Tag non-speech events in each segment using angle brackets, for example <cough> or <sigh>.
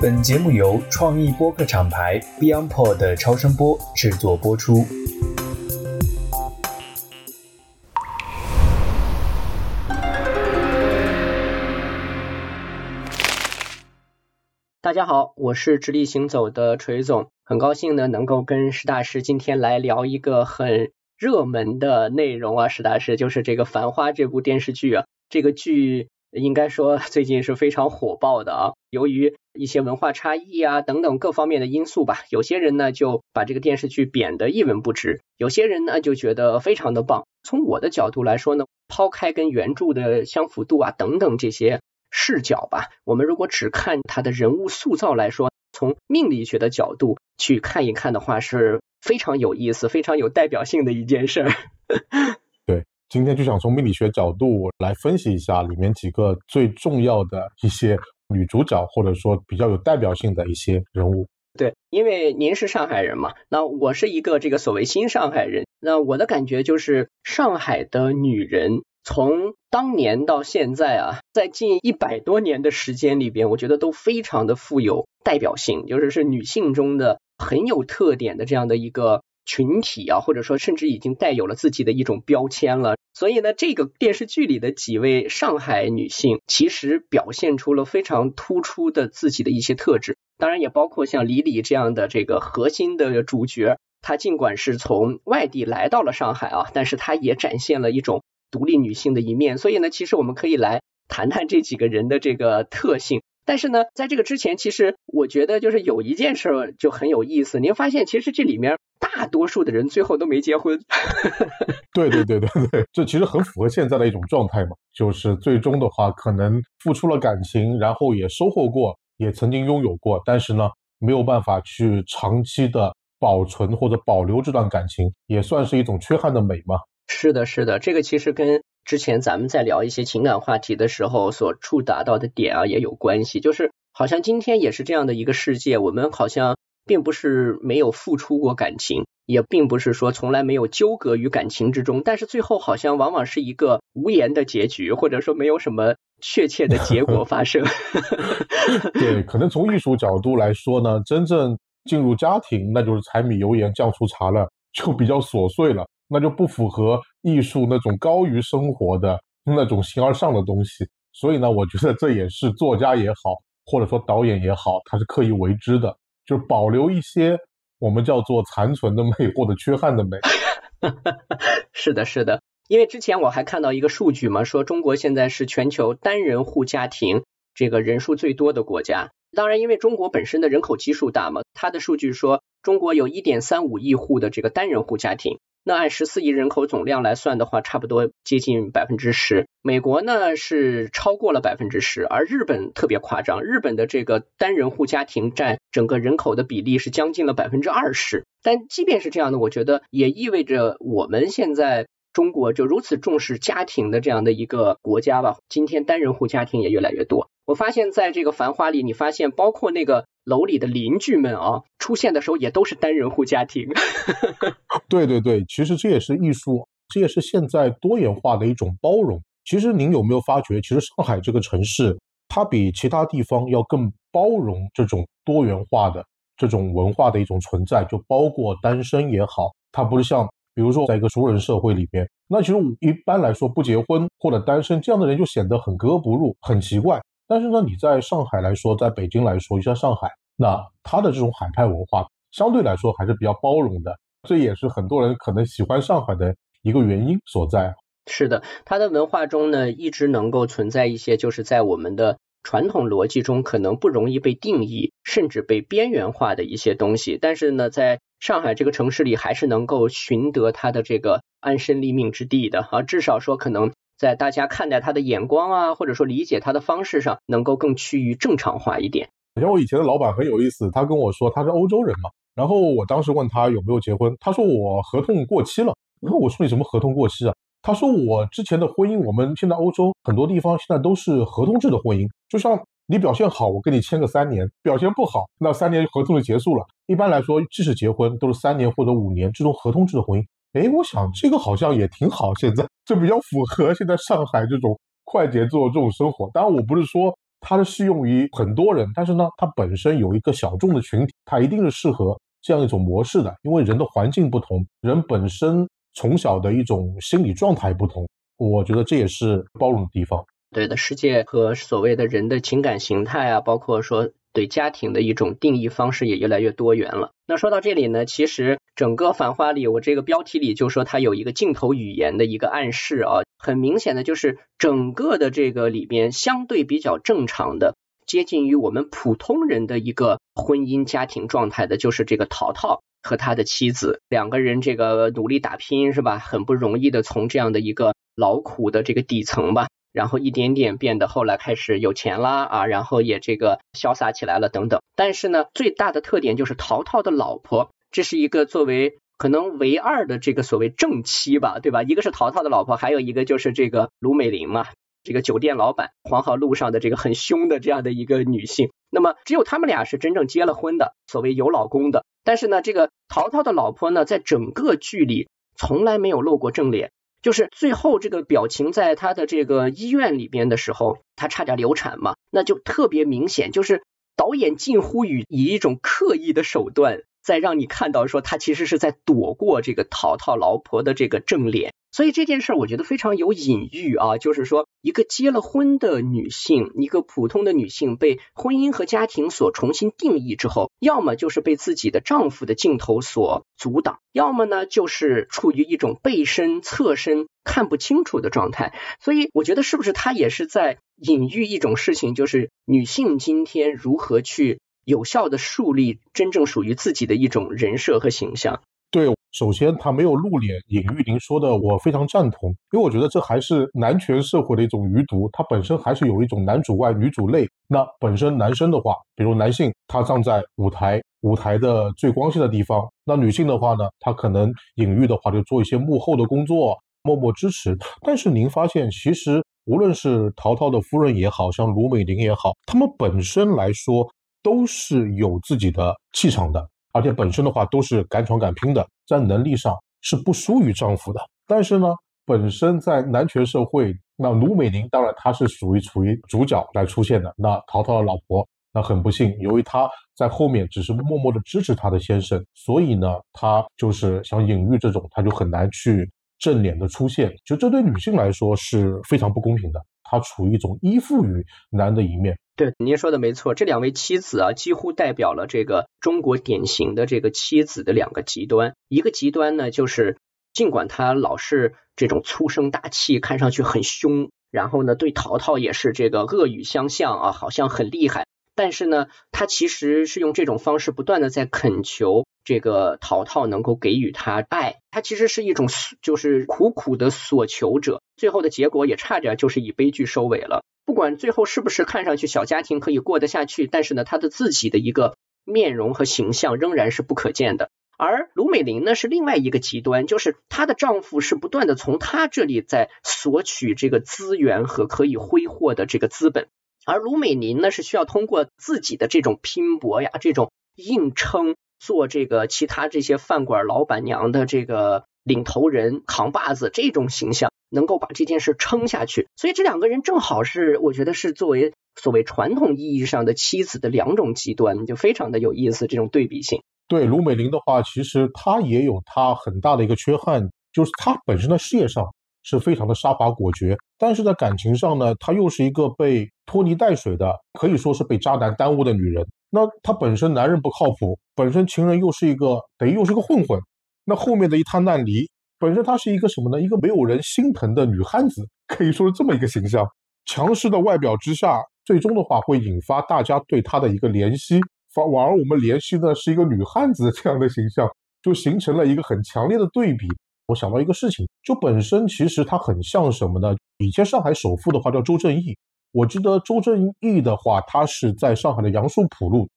本节目由创意播客厂牌 BeyondPod 超声波制作播出。大家好，我是直立行走的锤总，很高兴呢能够跟石大师今天来聊一个很热门的内容啊，石大师就是这个《繁花》这部电视剧啊，这个剧。应该说最近是非常火爆的啊，由于一些文化差异啊等等各方面的因素吧，有些人呢就把这个电视剧贬得一文不值，有些人呢就觉得非常的棒。从我的角度来说呢，抛开跟原著的相符度啊等等这些视角吧，我们如果只看他的人物塑造来说，从命理学的角度去看一看的话，是非常有意思、非常有代表性的一件事儿。<laughs> 对今天就想从命理学角度来分析一下里面几个最重要的一些女主角，或者说比较有代表性的一些人物。对，因为您是上海人嘛，那我是一个这个所谓新上海人，那我的感觉就是上海的女人从当年到现在啊，在近一百多年的时间里边，我觉得都非常的富有代表性，就是是女性中的很有特点的这样的一个。群体啊，或者说甚至已经带有了自己的一种标签了。所以呢，这个电视剧里的几位上海女性，其实表现出了非常突出的自己的一些特质。当然，也包括像李李这样的这个核心的主角，她尽管是从外地来到了上海啊，但是她也展现了一种独立女性的一面。所以呢，其实我们可以来谈谈这几个人的这个特性。但是呢，在这个之前，其实我觉得就是有一件事就很有意思。您发现，其实这里面大多数的人最后都没结婚。<laughs> 对对对对对，这其实很符合现在的一种状态嘛。就是最终的话，可能付出了感情，然后也收获过，也曾经拥有过，但是呢，没有办法去长期的保存或者保留这段感情，也算是一种缺憾的美嘛。是的，是的，这个其实跟。之前咱们在聊一些情感话题的时候，所触达到的点啊也有关系。就是好像今天也是这样的一个世界，我们好像并不是没有付出过感情，也并不是说从来没有纠葛于感情之中，但是最后好像往往是一个无言的结局，或者说没有什么确切的结果发生。<laughs> 对，可能从艺术角度来说呢，真正进入家庭，那就是柴米油盐酱醋茶了，就比较琐碎了。那就不符合艺术那种高于生活的那种形而上的东西，所以呢，我觉得这也是作家也好，或者说导演也好，他是刻意为之的，就保留一些我们叫做残存的美或者缺憾的美。<laughs> 是的，是的，因为之前我还看到一个数据嘛，说中国现在是全球单人户家庭这个人数最多的国家。当然，因为中国本身的人口基数大嘛，它的数据说中国有一点三五亿户的这个单人户家庭。那按十四亿人口总量来算的话，差不多接近百分之十。美国呢是超过了百分之十，而日本特别夸张，日本的这个单人户家庭占整个人口的比例是将近了百分之二十。但即便是这样的，我觉得也意味着我们现在中国就如此重视家庭的这样的一个国家吧。今天单人户家庭也越来越多。我发现在这个繁花里，你发现包括那个。楼里的邻居们啊，出现的时候也都是单人户家庭。<laughs> 对对对，其实这也是艺术，这也是现在多元化的一种包容。其实您有没有发觉，其实上海这个城市，它比其他地方要更包容这种多元化的这种文化的一种存在，就包括单身也好，它不是像比如说在一个熟人社会里边，那其实我一般来说不结婚或者单身这样的人就显得很格格不入，很奇怪。但是呢，你在上海来说，在北京来说，像上海，那它的这种海派文化相对来说还是比较包容的，这也是很多人可能喜欢上海的一个原因所在。是的，它的文化中呢，一直能够存在一些，就是在我们的传统逻辑中可能不容易被定义，甚至被边缘化的一些东西。但是呢，在上海这个城市里，还是能够寻得他的这个安身立命之地的啊，至少说可能。在大家看待他的眼光啊，或者说理解他的方式上，能够更趋于正常化一点。像我以前的老板很有意思，他跟我说他是欧洲人嘛，然后我当时问他有没有结婚，他说我合同过期了。然后我说你什么合同过期啊？他说我之前的婚姻，我们现在欧洲很多地方现在都是合同制的婚姻，就像你表现好，我跟你签个三年；表现不好，那三年合同就结束了。一般来说，即使结婚都是三年或者五年这种合同制的婚姻。哎，我想这个好像也挺好，现在这比较符合现在上海这种快节奏这种生活。当然，我不是说它是适用于很多人，但是呢，它本身有一个小众的群体，它一定是适合这样一种模式的，因为人的环境不同，人本身从小的一种心理状态不同，我觉得这也是包容的地方。对的，世界和所谓的人的情感形态啊，包括说对家庭的一种定义方式也越来越多元了。那说到这里呢，其实整个《繁花》里，我这个标题里就说它有一个镜头语言的一个暗示啊，很明显的就是整个的这个里边相对比较正常的、接近于我们普通人的一个婚姻家庭状态的，就是这个陶陶和他的妻子两个人这个努力打拼是吧？很不容易的从这样的一个劳苦的这个底层吧。然后一点点变得后来开始有钱啦啊，然后也这个潇洒起来了等等。但是呢，最大的特点就是陶陶的老婆，这是一个作为可能唯二的这个所谓正妻吧，对吧？一个是陶陶的老婆，还有一个就是这个卢美玲嘛，这个酒店老板，黄河路上的这个很凶的这样的一个女性。那么只有他们俩是真正结了婚的，所谓有老公的。但是呢，这个陶陶的老婆呢，在整个剧里从来没有露过正脸。就是最后这个表情，在他的这个医院里边的时候，他差点流产嘛，那就特别明显，就是导演近乎于以一种刻意的手段，在让你看到说他其实是在躲过这个陶陶老婆的这个正脸。所以这件事儿我觉得非常有隐喻啊，就是说一个结了婚的女性，一个普通的女性被婚姻和家庭所重新定义之后，要么就是被自己的丈夫的镜头所阻挡，要么呢就是处于一种背身、侧身看不清楚的状态。所以我觉得是不是她也是在隐喻一种事情，就是女性今天如何去有效的树立真正属于自己的一种人设和形象。对，首先他没有露脸，隐喻您说的我非常赞同，因为我觉得这还是男权社会的一种余毒，它本身还是有一种男主外女主内。那本身男生的话，比如男性他站在舞台舞台的最光鲜的地方，那女性的话呢，她可能隐喻的话就做一些幕后的工作，默默支持。但是您发现，其实无论是陶陶的夫人也好像卢美玲也好，他们本身来说都是有自己的气场的。而且本身的话都是敢闯敢拼的，在能力上是不输于丈夫的。但是呢，本身在男权社会，那卢美玲当然她是属于处于主角来出现的。那陶陶的老婆，那很不幸，由于她在后面只是默默的支持她的先生，所以呢，她就是想隐喻这种，她就很难去正脸的出现。就这对女性来说是非常不公平的，他处于一种依附于男的一面。对，您说的没错，这两位妻子啊，几乎代表了这个中国典型的这个妻子的两个极端。一个极端呢，就是尽管他老是这种粗声大气，看上去很凶，然后呢，对淘淘也是这个恶语相向啊，好像很厉害。但是呢，他其实是用这种方式不断的在恳求这个淘淘能够给予他爱，他其实是一种就是苦苦的索求者。最后的结果也差点就是以悲剧收尾了。不管最后是不是看上去小家庭可以过得下去，但是呢，她的自己的一个面容和形象仍然是不可见的。而卢美玲呢是另外一个极端，就是她的丈夫是不断的从她这里在索取这个资源和可以挥霍的这个资本，而卢美玲呢是需要通过自己的这种拼搏呀，这种硬撑，做这个其他这些饭馆老板娘的这个领头人、扛把子这种形象。能够把这件事撑下去，所以这两个人正好是我觉得是作为所谓传统意义上的妻子的两种极端，就非常的有意思这种对比性。对卢美玲的话，其实她也有她很大的一个缺憾，就是她本身的事业上是非常的杀伐果决，但是在感情上呢，她又是一个被拖泥带水的，可以说是被渣男耽误的女人。那她本身男人不靠谱，本身情人又是一个等于又是个混混，那后面的一滩烂泥。本身她是一个什么呢？一个没有人心疼的女汉子，可以说是这么一个形象。强势的外表之下，最终的话会引发大家对她的一个怜惜。反而我们怜惜的是一个女汉子这样的形象，就形成了一个很强烈的对比。我想到一个事情，就本身其实她很像什么呢？以前上海首富的话叫周正义。我记得周正义的话，他是在上海的杨树浦路，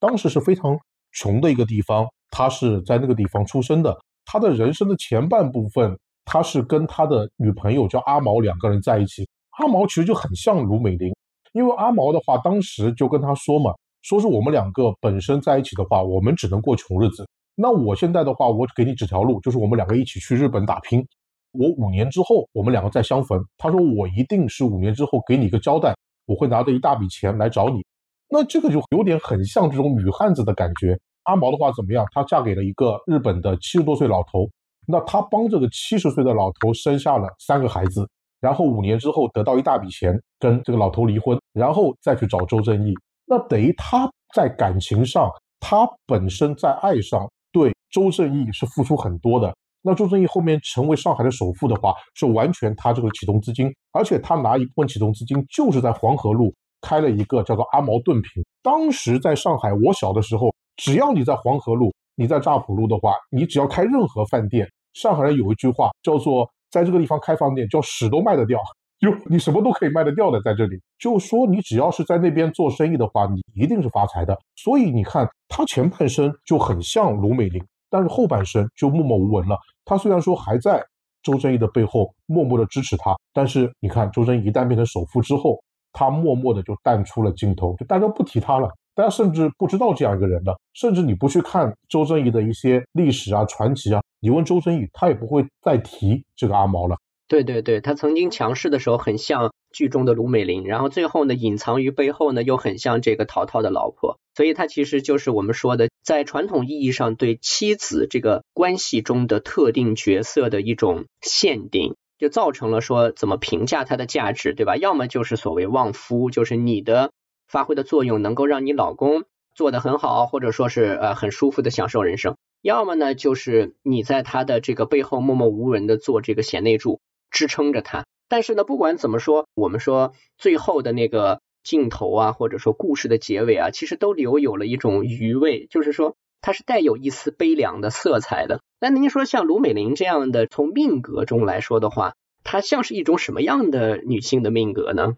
当时是非常穷的一个地方，他是在那个地方出生的。他的人生的前半部分，他是跟他的女朋友叫阿毛两个人在一起。阿毛其实就很像卢美玲，因为阿毛的话当时就跟他说嘛，说是我们两个本身在一起的话，我们只能过穷日子。那我现在的话，我给你指条路，就是我们两个一起去日本打拼。我五年之后，我们两个再相逢。他说我一定是五年之后给你一个交代。我会拿着一大笔钱来找你。那这个就有点很像这种女汉子的感觉。阿毛的话怎么样？她嫁给了一个日本的七十多岁老头，那她帮这个七十岁的老头生下了三个孩子，然后五年之后得到一大笔钱，跟这个老头离婚，然后再去找周正义。那等于她在感情上，她本身在爱上对周正义是付出很多的。那周正义后面成为上海的首富的话，是完全他这个启动资金，而且他拿一部分启动资金就是在黄河路开了一个叫做阿毛炖品。当时在上海，我小的时候，只要你在黄河路，你在乍浦路的话，你只要开任何饭店，上海人有一句话叫做在这个地方开饭店叫屎都卖得掉，就你什么都可以卖得掉的在这里。就说你只要是在那边做生意的话，你一定是发财的。所以你看他前半生就很像卢美玲，但是后半生就默默无闻了。他虽然说还在周正义的背后默默的支持他，但是你看周正义一旦变成首富之后，他默默的就淡出了镜头，就大家不提他了，大家甚至不知道这样一个人的，甚至你不去看周正义的一些历史啊、传奇啊，你问周正义，他也不会再提这个阿毛了。对对对，他曾经强势的时候很像剧中的卢美玲，然后最后呢，隐藏于背后呢，又很像这个陶陶的老婆，所以他其实就是我们说的，在传统意义上对妻子这个关系中的特定角色的一种限定，就造成了说怎么评价他的价值，对吧？要么就是所谓旺夫，就是你的发挥的作用能够让你老公做得很好，或者说是呃很舒服的享受人生；要么呢，就是你在他的这个背后默默无闻的做这个贤内助。支撑着他，但是呢，不管怎么说，我们说最后的那个镜头啊，或者说故事的结尾啊，其实都留有了一种余味，就是说它是带有一丝悲凉的色彩的。那您说像卢美玲这样的，从命格中来说的话，她像是一种什么样的女性的命格呢？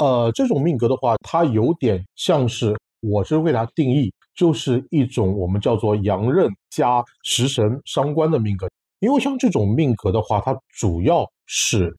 呃，这种命格的话，它有点像是，我是为它定义，就是一种我们叫做阳刃加食神伤官的命格。因为像这种命格的话，它主要是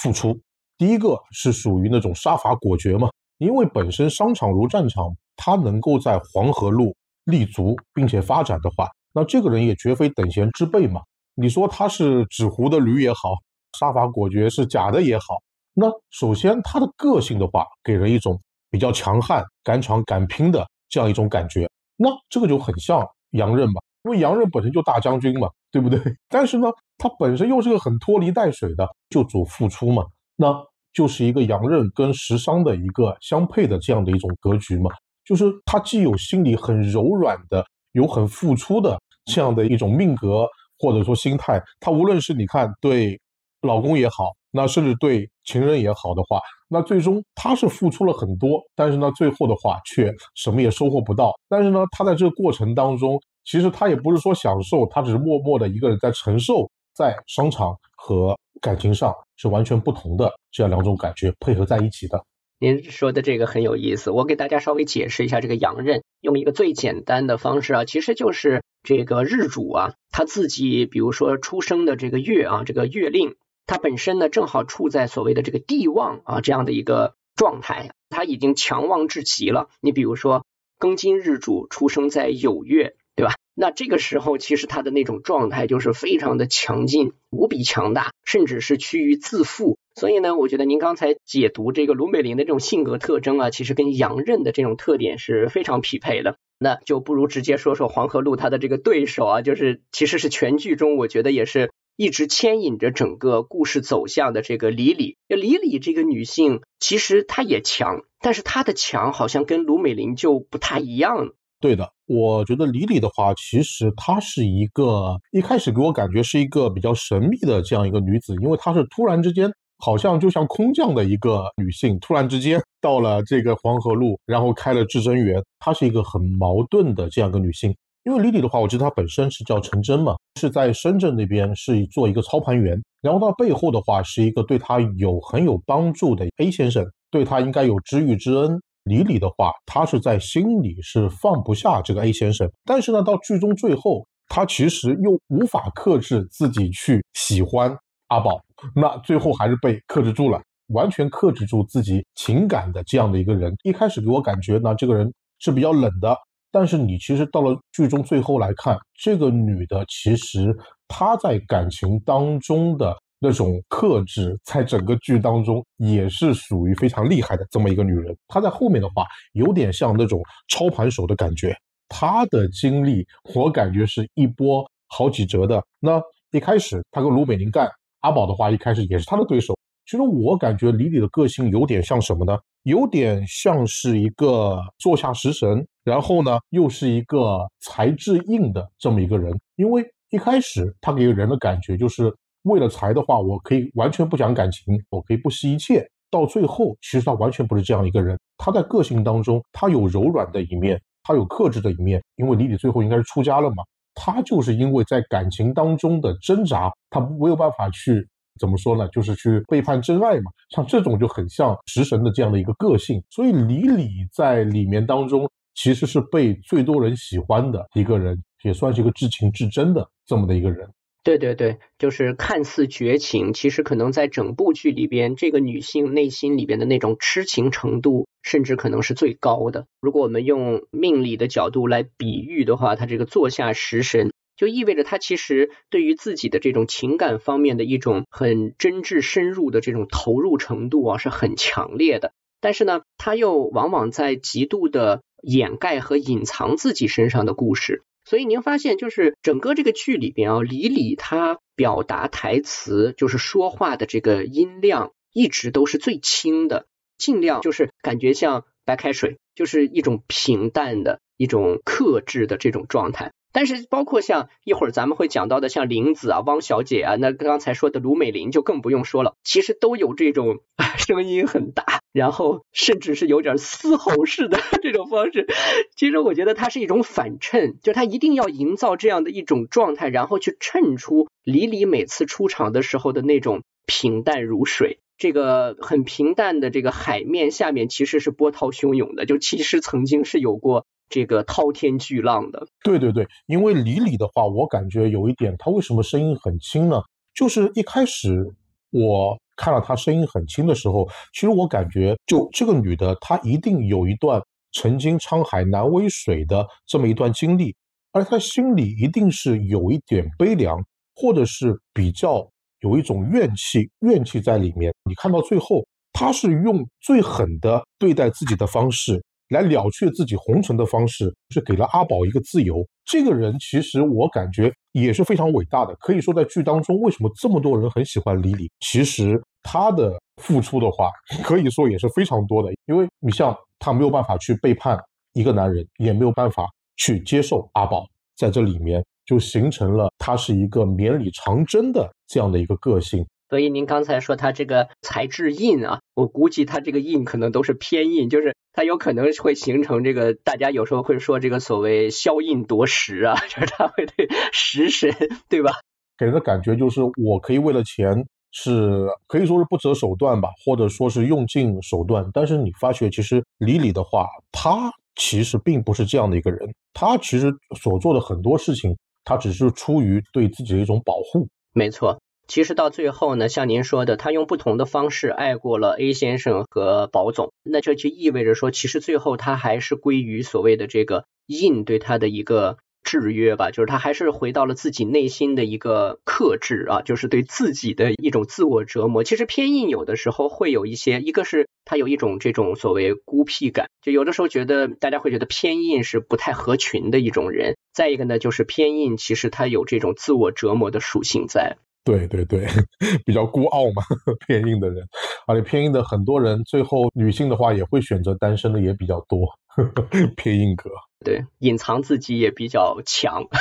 付出。第一个是属于那种杀伐果决嘛，因为本身商场如战场，他能够在黄河路立足并且发展的话，那这个人也绝非等闲之辈嘛。你说他是纸糊的驴也好，杀伐果决是假的也好，那首先他的个性的话，给人一种比较强悍、敢闯敢拼的这样一种感觉。那这个就很像杨任嘛，因为杨任本身就大将军嘛。对不对？<laughs> 但是呢，他本身又是个很拖泥带水的，就主付出嘛，那就是一个阳刃跟食伤的一个相配的这样的一种格局嘛。就是他既有心里很柔软的，有很付出的这样的一种命格或者说心态。他无论是你看对老公也好，那甚至对情人也好的话，那最终他是付出了很多，但是呢，最后的话却什么也收获不到。但是呢，他在这个过程当中。其实他也不是说享受，他只是默默的一个人在承受，在商场和感情上是完全不同的这样两种感觉配合在一起的。您说的这个很有意思，我给大家稍微解释一下这个阳刃，用一个最简单的方式啊，其实就是这个日主啊，他自己比如说出生的这个月啊，这个月令，它本身呢正好处在所谓的这个地旺啊这样的一个状态，它已经强旺至极了。你比如说庚金日主出生在酉月。对吧？那这个时候，其实他的那种状态就是非常的强劲，无比强大，甚至是趋于自负。所以呢，我觉得您刚才解读这个卢美玲的这种性格特征啊，其实跟杨任的这种特点是非常匹配的。那就不如直接说说黄河路他的这个对手啊，就是其实是全剧中我觉得也是一直牵引着整个故事走向的这个李李。李李这个女性其实她也强，但是她的强好像跟卢美玲就不太一样。对的，我觉得李李的话，其实她是一个一开始给我感觉是一个比较神秘的这样一个女子，因为她是突然之间，好像就像空降的一个女性，突然之间 <laughs> 到了这个黄河路，然后开了至臻园。她是一个很矛盾的这样一个女性，因为李李的话，我记得她本身是叫陈真嘛，是在深圳那边是做一个操盘员，然后到背后的话是一个对她有很有帮助的 A 先生，对她应该有知遇之恩。李李的话，他是在心里是放不下这个 A 先生，但是呢，到剧中最后，他其实又无法克制自己去喜欢阿宝，那最后还是被克制住了，完全克制住自己情感的这样的一个人。一开始给我感觉呢，这个人是比较冷的，但是你其实到了剧中最后来看，这个女的其实她在感情当中的那种克制，在整个剧当中也是属于非常厉害的这么一个女人。她在后面的话，有点像那种操盘手的感觉。她的经历，我感觉是一波好几折的。那一开始她跟卢美玲干，阿宝的话一开始也是她的对手。其实我感觉李李的个性有点像什么呢？有点像是一个座下食神，然后呢又是一个才智硬的这么一个人。因为一开始他给人的感觉就是。为了财的话，我可以完全不讲感情，我可以不惜一切。到最后，其实他完全不是这样一个人。他在个性当中，他有柔软的一面，他有克制的一面。因为李李最后应该是出家了嘛，他就是因为在感情当中的挣扎，他没有办法去怎么说呢？就是去背叛真爱嘛。像这种就很像食神的这样的一个个性。所以李李在里面当中，其实是被最多人喜欢的一个人，也算是一个至情至真的这么的一个人。对对对，就是看似绝情，其实可能在整部剧里边，这个女性内心里边的那种痴情程度，甚至可能是最高的。如果我们用命理的角度来比喻的话，她这个坐下食神，就意味着他其实对于自己的这种情感方面的一种很真挚深入的这种投入程度啊，是很强烈的。但是呢，他又往往在极度的掩盖和隐藏自己身上的故事。所以您发现，就是整个这个剧里边啊，李李他表达台词，就是说话的这个音量，一直都是最轻的，尽量就是感觉像白开水，就是一种平淡的一种克制的这种状态。但是，包括像一会儿咱们会讲到的，像玲子啊、汪小姐啊，那刚才说的卢美玲就更不用说了，其实都有这种 <laughs> 声音很大，然后甚至是有点嘶吼式的这种方式。其实我觉得它是一种反衬，就他一定要营造这样的一种状态，然后去衬出李李每次出场的时候的那种平淡如水。这个很平淡的这个海面下面其实是波涛汹涌的，就其实曾经是有过。这个滔天巨浪的，对对对，因为李李的话，我感觉有一点，他为什么声音很轻呢？就是一开始我看到他声音很轻的时候，其实我感觉，就这个女的，她一定有一段曾经沧海难为水的这么一段经历，而她心里一定是有一点悲凉，或者是比较有一种怨气，怨气在里面。你看到最后，她是用最狠的对待自己的方式。来了却自己红尘的方式，是给了阿宝一个自由。这个人其实我感觉也是非常伟大的。可以说，在剧当中，为什么这么多人很喜欢李李？其实他的付出的话，可以说也是非常多的。因为你像他没有办法去背叛一个男人，也没有办法去接受阿宝，在这里面就形成了他是一个绵里藏针的这样的一个个性。所以您刚才说他这个材质硬啊，我估计他这个硬可能都是偏硬，就是他有可能会形成这个，大家有时候会说这个所谓消印夺食啊，<laughs> 就是他会对食神，对吧？给人的感觉就是我可以为了钱是可以说是不择手段吧，或者说是用尽手段。但是你发觉其实李李的话，他其实并不是这样的一个人，他其实所做的很多事情，他只是出于对自己的一种保护。没错。其实到最后呢，像您说的，他用不同的方式爱过了 A 先生和宝总，那这就意味着说，其实最后他还是归于所谓的这个印对他的一个制约吧，就是他还是回到了自己内心的一个克制啊，就是对自己的一种自我折磨。其实偏印有的时候会有一些，一个是他有一种这种所谓孤僻感，就有的时候觉得大家会觉得偏印是不太合群的一种人。再一个呢，就是偏印其实他有这种自我折磨的属性在。对对对，<laughs> 比较孤傲嘛，<laughs> 偏硬的人，而且偏硬的很多人，最后女性的话也会选择单身的也比较多，<laughs> 偏硬格。对，隐藏自己也比较强。<laughs>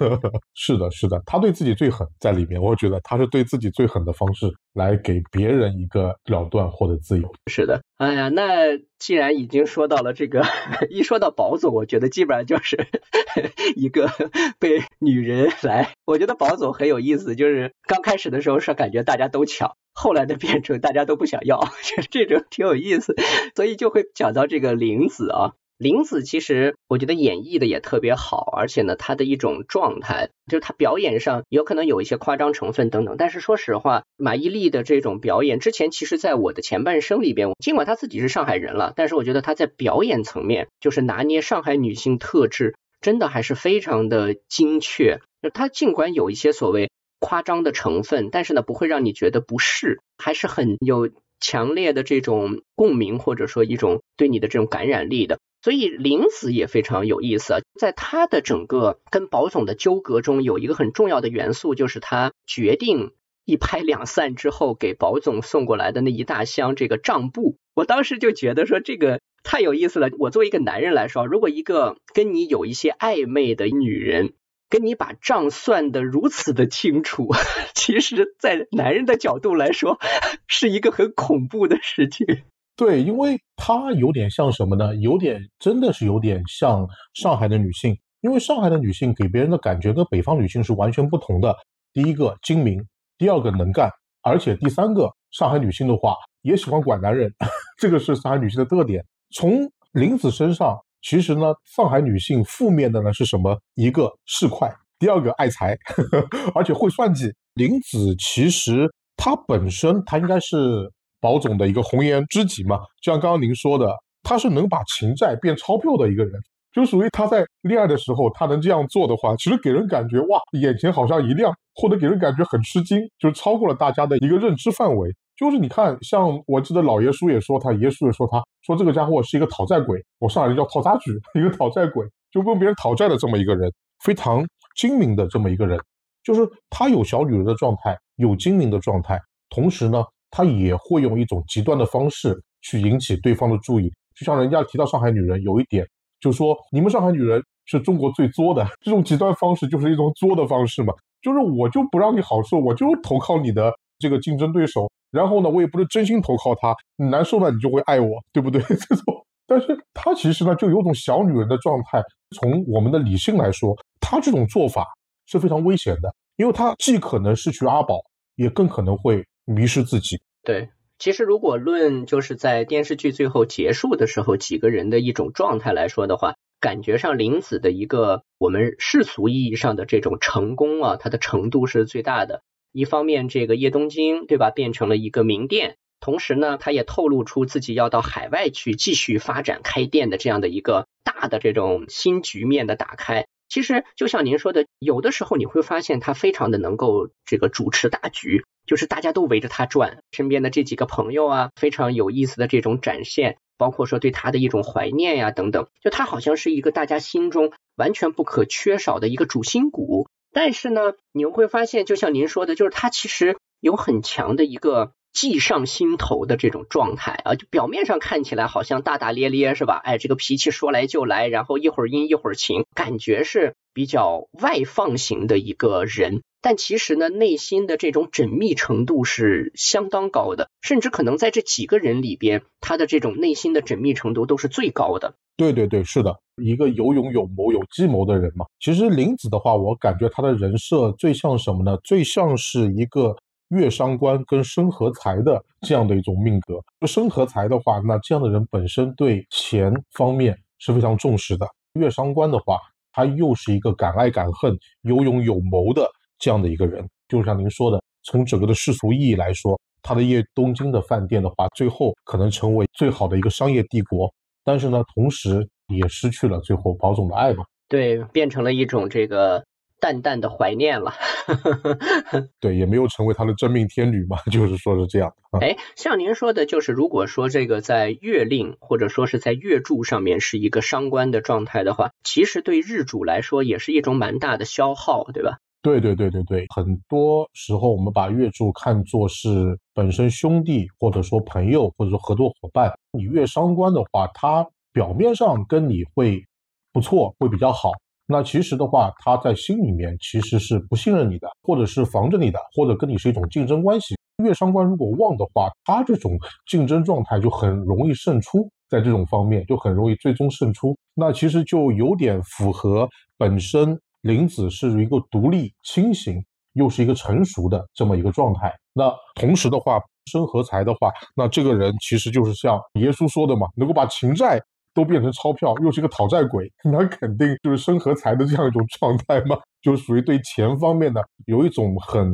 <laughs> 是的，是的，他对自己最狠在里面，我觉得他是对自己最狠的方式来给别人一个了断或者自由。是的，哎呀，那既然已经说到了这个，<laughs> 一说到宝总，我觉得基本上就是一个被女人来。我觉得宝总很有意思，就是刚开始的时候是感觉大家都抢，后来的变成大家都不想要，就是这种挺有意思，所以就会讲到这个玲子啊。林子其实我觉得演绎的也特别好，而且呢，他的一种状态，就是他表演上有可能有一些夸张成分等等。但是说实话，马伊琍的这种表演，之前其实在我的前半生里边，尽管她自己是上海人了，但是我觉得她在表演层面，就是拿捏上海女性特质，真的还是非常的精确。就她尽管有一些所谓夸张的成分，但是呢不会让你觉得不适，还是很有强烈的这种共鸣或者说一种对你的这种感染力的。所以林子也非常有意思啊，在他的整个跟宝总的纠葛中，有一个很重要的元素，就是他决定一拍 <laughs> 两散之后给宝总送过来的那一大箱这个账簿。我当时就觉得说这个太有意思了。我作为一个男人来说，如果一个跟你有一些暧昧的女人，跟你把账算得如此的清楚，<laughs> 其实，在男人的角度来说，<laughs> 是一个很恐怖的事情。对，因为她有点像什么呢？有点真的是有点像上海的女性，因为上海的女性给别人的感觉跟北方女性是完全不同的。第一个精明，第二个能干，而且第三个，上海女性的话也喜欢管男人，<laughs> 这个是上海女性的特点。从林子身上，其实呢，上海女性负面的呢是什么？一个市侩，第二个爱财，<laughs> 而且会算计。林子其实她本身她应该是。保总的一个红颜知己嘛，就像刚刚您说的，他是能把情债变钞票的一个人，就属于他在恋爱的时候，他能这样做的话，其实给人感觉哇，眼前好像一亮，或者给人感觉很吃惊，就是超过了大家的一个认知范围。就是你看，像我记得老爷叔也说他，爷叔也说他，说这个家伙是一个讨债鬼，我上海人叫讨债局，一个讨债鬼，就跟别人讨债的这么一个人，非常精明的这么一个人，就是他有小女人的状态，有精明的状态，同时呢。他也会用一种极端的方式去引起对方的注意，就像人家提到上海女人，有一点就说你们上海女人是中国最作的，这种极端方式就是一种作的方式嘛，就是我就不让你好受，我就投靠你的这个竞争对手，然后呢，我也不是真心投靠他，你难受了你就会爱我，对不对？<laughs> 这种，但是他其实呢就有种小女人的状态，从我们的理性来说，他这种做法是非常危险的，因为他既可能失去阿宝，也更可能会。迷失自己。对，其实如果论就是在电视剧最后结束的时候，几个人的一种状态来说的话，感觉上林子的一个我们世俗意义上的这种成功啊，它的程度是最大的。一方面，这个叶东京对吧，变成了一个名店，同时呢，他也透露出自己要到海外去继续发展开店的这样的一个大的这种新局面的打开。其实就像您说的，有的时候你会发现他非常的能够这个主持大局。就是大家都围着他转，身边的这几个朋友啊，非常有意思的这种展现，包括说对他的一种怀念呀等等，就他好像是一个大家心中完全不可缺少的一个主心骨。但是呢，你会发现，就像您说的，就是他其实有很强的一个计上心头的这种状态啊，就表面上看起来好像大大咧咧是吧？哎，这个脾气说来就来，然后一会儿阴一会儿晴，感觉是比较外放型的一个人。但其实呢，内心的这种缜密程度是相当高的，甚至可能在这几个人里边，他的这种内心的缜密程度都是最高的。对对对，是的，一个有勇有谋有计谋的人嘛。其实林子的话，我感觉他的人设最像什么呢？最像是一个月商官跟生和财的这样的一种命格。生和财的话，那这样的人本身对钱方面是非常重视的。月商官的话，他又是一个敢爱敢恨、有勇有谋的。这样的一个人，就像您说的，从整个的世俗意义来说，他的业东京的饭店的话，最后可能成为最好的一个商业帝国，但是呢，同时也失去了最后保总的爱嘛。对，变成了一种这个淡淡的怀念了。<laughs> 对，也没有成为他的真命天女嘛，<laughs> 就是说是这样。哎，像您说的，就是如果说这个在月令或者说是在月柱上面是一个伤官的状态的话，其实对日主来说也是一种蛮大的消耗，对吧？对对对对对，很多时候我们把月柱看作是本身兄弟，或者说朋友，或者说合作伙伴。你越伤官的话，他表面上跟你会不错，会比较好。那其实的话，他在心里面其实是不信任你的，或者是防着你的，或者跟你是一种竞争关系。月伤官如果旺的话，他这种竞争状态就很容易胜出，在这种方面就很容易最终胜出。那其实就有点符合本身。林子是一个独立、清醒，又是一个成熟的这么一个状态。那同时的话，生和财的话，那这个人其实就是像耶稣说的嘛，能够把情债都变成钞票，又是个讨债鬼，<laughs> 那肯定就是生和财的这样一种状态嘛，就属于对钱方面的有一种很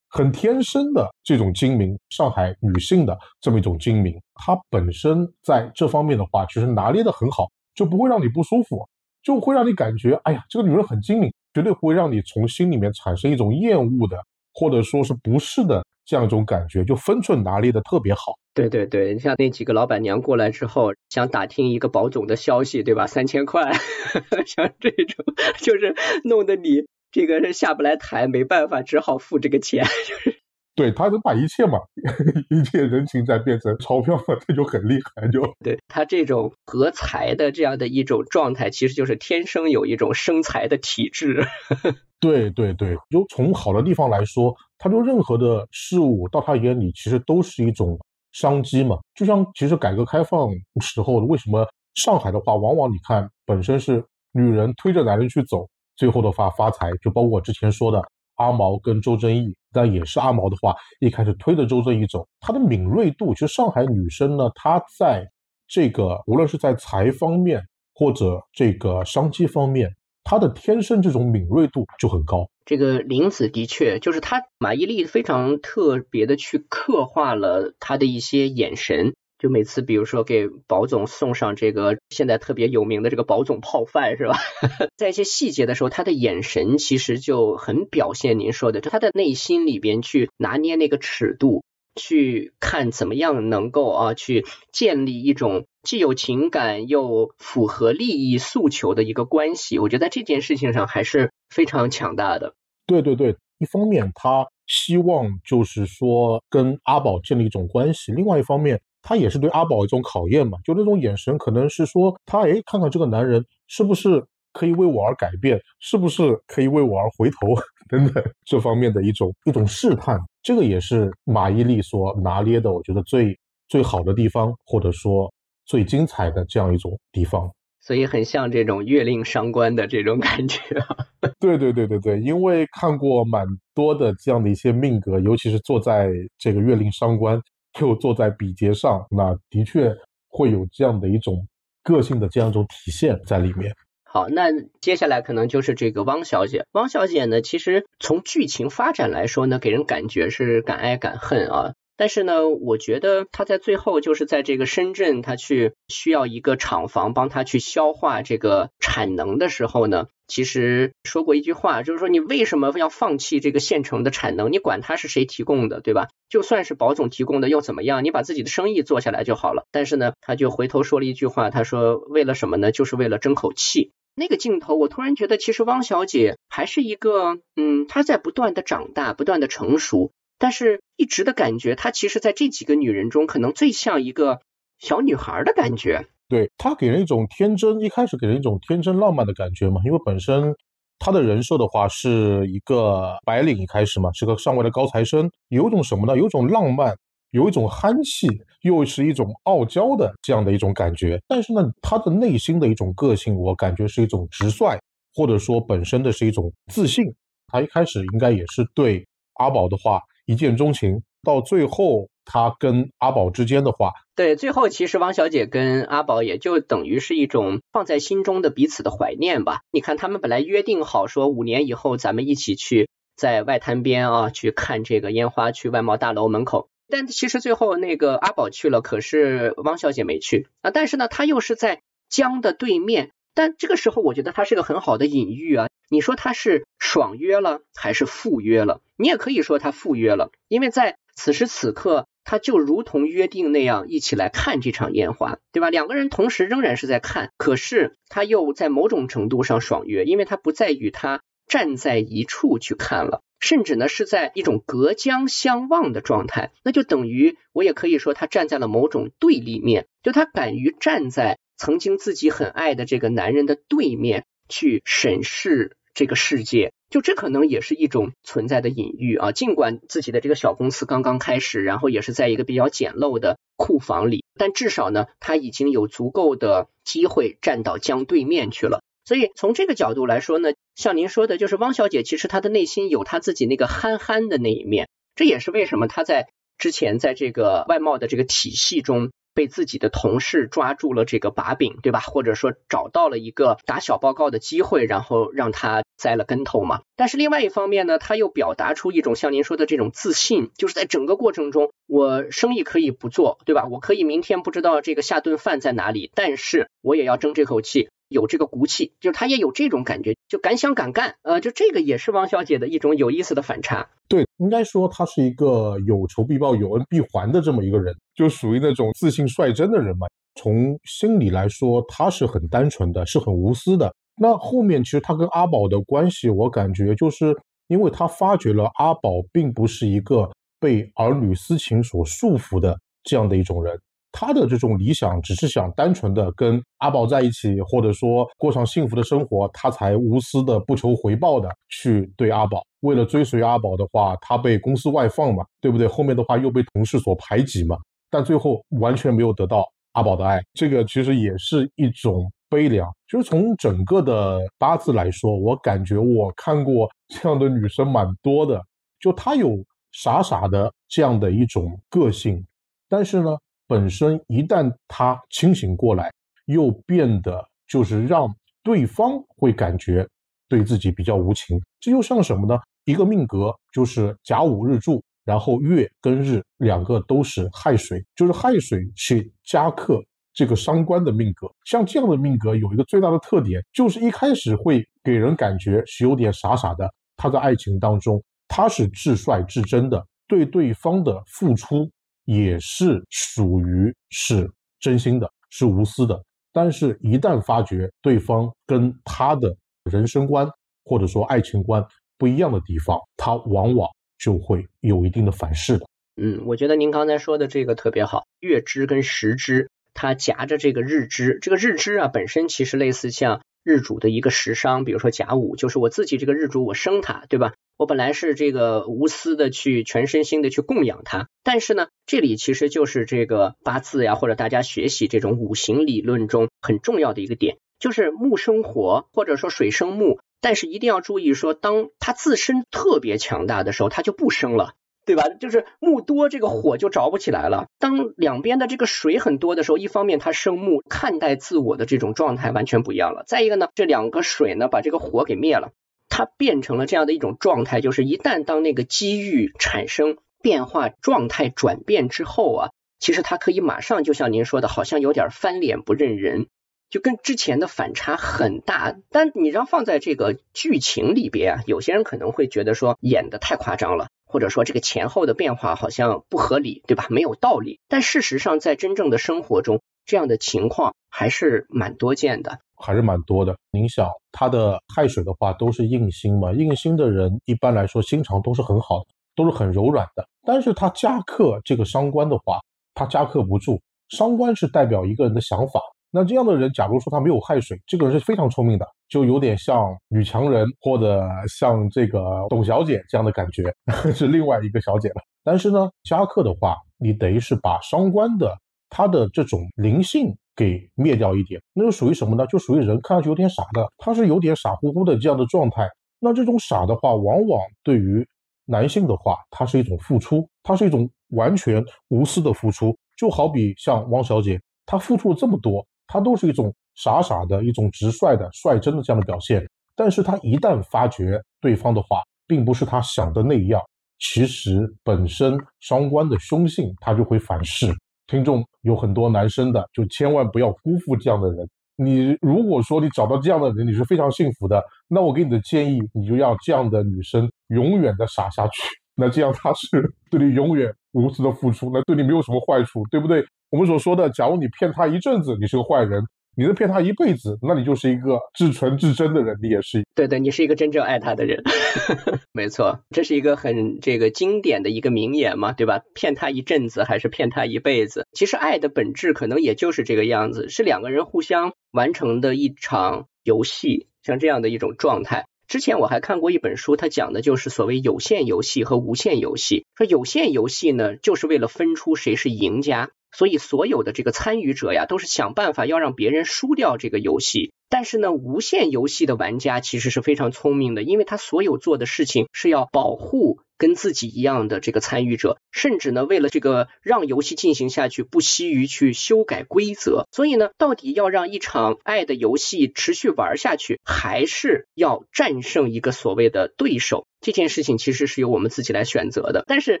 很天生的这种精明。上海女性的这么一种精明，她本身在这方面的话，其实拿捏的很好，就不会让你不舒服。就会让你感觉，哎呀，这个女人很精明，绝对不会让你从心里面产生一种厌恶的或者说是不是的这样一种感觉，就分寸拿捏的特别好。对对对，像那几个老板娘过来之后，想打听一个保总的消息，对吧？三千块，<laughs> 像这种就是弄得你这个是下不来台，没办法，只好付这个钱。<laughs> 对他能把一切嘛，<laughs> 一切人情债变成钞票嘛，这就很厉害。就对他这种合财的这样的一种状态，其实就是天生有一种生财的体质。<laughs> 对对对，就从好的地方来说，他就任何的事物到他眼里其实都是一种商机嘛。就像其实改革开放时候，为什么上海的话，往往你看本身是女人推着男人去走，最后的话发财，就包括我之前说的。阿毛跟周正义，但也是阿毛的话，一开始推着周正义走，他的敏锐度，其实上海女生呢，她在这个无论是在财方面或者这个商机方面，她的天生这种敏锐度就很高。这个林子的确就是他马伊琍非常特别的去刻画了他的一些眼神。就每次，比如说给保总送上这个现在特别有名的这个保总泡饭，是吧？<laughs> 在一些细节的时候，他的眼神其实就很表现您说的，就他的内心里边去拿捏那个尺度，去看怎么样能够啊去建立一种既有情感又符合利益诉求的一个关系。我觉得在这件事情上还是非常强大的。对对对，一方面他希望就是说跟阿宝建立一种关系，另外一方面。他也是对阿宝一种考验嘛，就那种眼神，可能是说他哎，看看这个男人是不是可以为我而改变，是不是可以为我而回头等等这方面的一种一种试探。这个也是马伊琍所拿捏的，我觉得最最好的地方，或者说最精彩的这样一种地方。所以很像这种月令伤官的这种感觉。<laughs> 对对对对对，因为看过蛮多的这样的一些命格，尤其是坐在这个月令伤官。就坐在笔节上，那的确会有这样的一种个性的这样一种体现在里面。好，那接下来可能就是这个汪小姐。汪小姐呢，其实从剧情发展来说呢，给人感觉是敢爱敢恨啊。但是呢，我觉得他在最后就是在这个深圳，他去需要一个厂房帮他去消化这个产能的时候呢。其实说过一句话，就是说你为什么要放弃这个现成的产能？你管它是谁提供的，对吧？就算是保总提供的又怎么样？你把自己的生意做下来就好了。但是呢，他就回头说了一句话，他说为了什么呢？就是为了争口气。那个镜头，我突然觉得，其实汪小姐还是一个，嗯，她在不断的长大，不断的成熟，但是一直的感觉，她其实在这几个女人中，可能最像一个小女孩的感觉。对他给人一种天真，一开始给人一种天真浪漫的感觉嘛，因为本身他的人设的话是一个白领，一开始嘛是个上位的高材生，有一种什么呢？有一种浪漫，有一种憨气，又是一种傲娇的这样的一种感觉。但是呢，他的内心的一种个性，我感觉是一种直率，或者说本身的是一种自信。他一开始应该也是对阿宝的话一见钟情，到最后。他跟阿宝之间的话，对，最后其实汪小姐跟阿宝也就等于是一种放在心中的彼此的怀念吧。你看，他们本来约定好说五年以后咱们一起去在外滩边啊去看这个烟花，去外贸大楼门口。但其实最后那个阿宝去了，可是汪小姐没去啊。但是呢，他又是在江的对面。但这个时候，我觉得他是个很好的隐喻啊。你说他是爽约了还是赴约了？你也可以说他赴约了，因为在此时此刻。他就如同约定那样一起来看这场烟花，对吧？两个人同时仍然是在看，可是他又在某种程度上爽约，因为他不再与他站在一处去看了，甚至呢是在一种隔江相望的状态。那就等于我也可以说他站在了某种对立面，就他敢于站在曾经自己很爱的这个男人的对面去审视这个世界。就这可能也是一种存在的隐喻啊，尽管自己的这个小公司刚刚开始，然后也是在一个比较简陋的库房里，但至少呢，他已经有足够的机会站到江对面去了。所以从这个角度来说呢，像您说的，就是汪小姐其实她的内心有她自己那个憨憨的那一面，这也是为什么她在之前在这个外贸的这个体系中。被自己的同事抓住了这个把柄，对吧？或者说找到了一个打小报告的机会，然后让他栽了跟头嘛。但是另外一方面呢，他又表达出一种像您说的这种自信，就是在整个过程中，我生意可以不做，对吧？我可以明天不知道这个下顿饭在哪里，但是我也要争这口气。有这个骨气，就是他也有这种感觉，就敢想敢干，呃，就这个也是汪小姐的一种有意思的反差。对，应该说他是一个有仇必报、有恩必还的这么一个人，就属于那种自信率真的人嘛。从心理来说，他是很单纯的，是很无私的。那后面其实他跟阿宝的关系，我感觉就是因为他发觉了阿宝并不是一个被儿女私情所束缚的这样的一种人。他的这种理想只是想单纯的跟阿宝在一起，或者说过上幸福的生活，他才无私的不求回报的去对阿宝。为了追随阿宝的话，他被公司外放嘛，对不对？后面的话又被同事所排挤嘛，但最后完全没有得到阿宝的爱，这个其实也是一种悲凉。就是从整个的八字来说，我感觉我看过这样的女生蛮多的，就她有傻傻的这样的一种个性，但是呢。本身一旦他清醒过来，又变得就是让对方会感觉对自己比较无情。这又像什么呢？一个命格就是甲午日柱，然后月跟日两个都是亥水，就是亥水去加克这个伤官的命格。像这样的命格有一个最大的特点，就是一开始会给人感觉是有点傻傻的。他在爱情当中，他是至帅至真的，对对方的付出。也是属于是真心的，是无私的。但是，一旦发觉对方跟他的人生观或者说爱情观不一样的地方，他往往就会有一定的反噬的。嗯，我觉得您刚才说的这个特别好，月支跟时支，它夹着这个日支，这个日支啊，本身其实类似像日主的一个食伤，比如说甲午，就是我自己这个日主，我生它，对吧？我本来是这个无私的去全身心的去供养他，但是呢，这里其实就是这个八字呀，或者大家学习这种五行理论中很重要的一个点，就是木生火，或者说水生木，但是一定要注意说，当它自身特别强大的时候，它就不生了，对吧？就是木多，这个火就着不起来了。当两边的这个水很多的时候，一方面它生木，看待自我的这种状态完全不一样了。再一个呢，这两个水呢，把这个火给灭了。它变成了这样的一种状态，就是一旦当那个机遇产生变化、状态转变之后啊，其实它可以马上就像您说的，好像有点翻脸不认人，就跟之前的反差很大。但你让放在这个剧情里边啊，有些人可能会觉得说演的太夸张了，或者说这个前后的变化好像不合理，对吧？没有道理。但事实上，在真正的生活中，这样的情况还是蛮多见的。还是蛮多的。您想，他的亥水的话都是印星嘛？印星的人一般来说心肠都是很好的，都是很柔软的。但是他加克这个伤官的话，他加克不住。伤官是代表一个人的想法。那这样的人，假如说他没有亥水，这个人是非常聪明的，就有点像女强人或者像这个董小姐这样的感觉，<laughs> 是另外一个小姐了。但是呢，加克的话，你等于是把伤官的他的这种灵性。给灭掉一点，那就属于什么呢？就属于人看上去有点傻的，他是有点傻乎乎的这样的状态。那这种傻的话，往往对于男性的话，它是一种付出，它是一种完全无私的付出。就好比像汪小姐，她付出了这么多，她都是一种傻傻的一种直率的率真的这样的表现。但是她一旦发觉对方的话，并不是她想的那样，其实本身双官的凶性，他就会反噬。听众有很多男生的，就千万不要辜负这样的人。你如果说你找到这样的人，你是非常幸福的。那我给你的建议，你就要这样的女生永远的傻下去。<laughs> 那这样她是对你永远无私的付出，那对你没有什么坏处，对不对？我们所说的，假如你骗她一阵子，你是个坏人。你能骗他一辈子，那你就是一个至纯至真的人，你也是。对对，你是一个真正爱他的人，<laughs> 没错，这是一个很这个经典的一个名言嘛，对吧？骗他一阵子还是骗他一辈子？其实爱的本质可能也就是这个样子，是两个人互相完成的一场游戏，像这样的一种状态。之前我还看过一本书，它讲的就是所谓有限游戏和无限游戏。说有限游戏呢，就是为了分出谁是赢家。所以，所有的这个参与者呀，都是想办法要让别人输掉这个游戏。但是呢，无限游戏的玩家其实是非常聪明的，因为他所有做的事情是要保护跟自己一样的这个参与者，甚至呢，为了这个让游戏进行下去，不惜于去修改规则。所以呢，到底要让一场爱的游戏持续玩下去，还是要战胜一个所谓的对手？这件事情其实是由我们自己来选择的。但是，